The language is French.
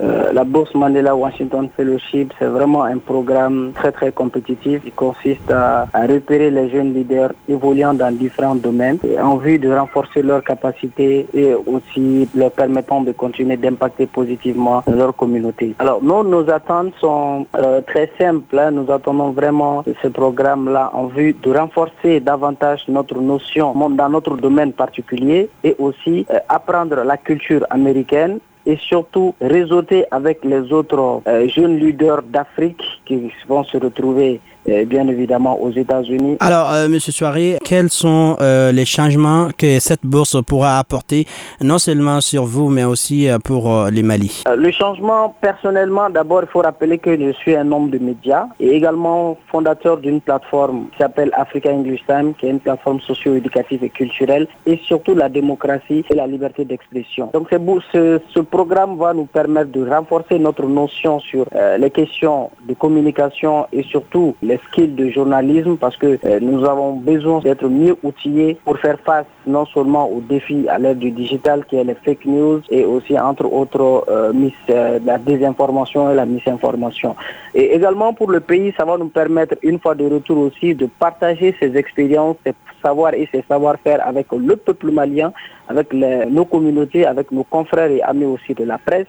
Euh, la bourse Mandela Washington Fellowship, c'est vraiment un programme très très compétitif. Il consiste à, repérer les jeunes leaders évoluant dans différents domaines en vue de renforcer leurs capacités et aussi leur permettant de continuer d'impacter positivement leur communauté. Alors nous, nos attentes sont euh, très simples. Hein. Nous attendons vraiment ce programme-là en vue de renforcer davantage notre notion dans notre domaine particulier et aussi euh, apprendre la culture américaine et surtout réseauter avec les autres euh, jeunes leaders d'Afrique qui vont se retrouver euh, bien évidemment aux États-Unis. Alors, euh, Monsieur Soiré, quels sont euh, les changements que cette bourse pourra apporter, non seulement sur vous, mais aussi pour les Mali? Le changement, personnellement, d'abord, il faut rappeler que je suis un homme de médias et également fondateur d'une plateforme qui s'appelle Africa English Time, qui est une plateforme socio-éducative et culturelle, et surtout la démocratie et la liberté d'expression. Donc, ce, ce programme va nous permettre de renforcer notre notion sur les questions de communication et surtout les skills de journalisme parce que euh, nous avons besoin d'être mieux outillés pour faire face non seulement aux défis à l'ère du digital qui est les fake news et aussi entre autres euh, euh, la désinformation et la misinformation. Et également pour le pays, ça va nous permettre une fois de retour aussi de partager ces expériences, ces savoirs et ces savoir-faire avec le peuple malien, avec nos communautés, avec nos confrères et amis aussi de la presse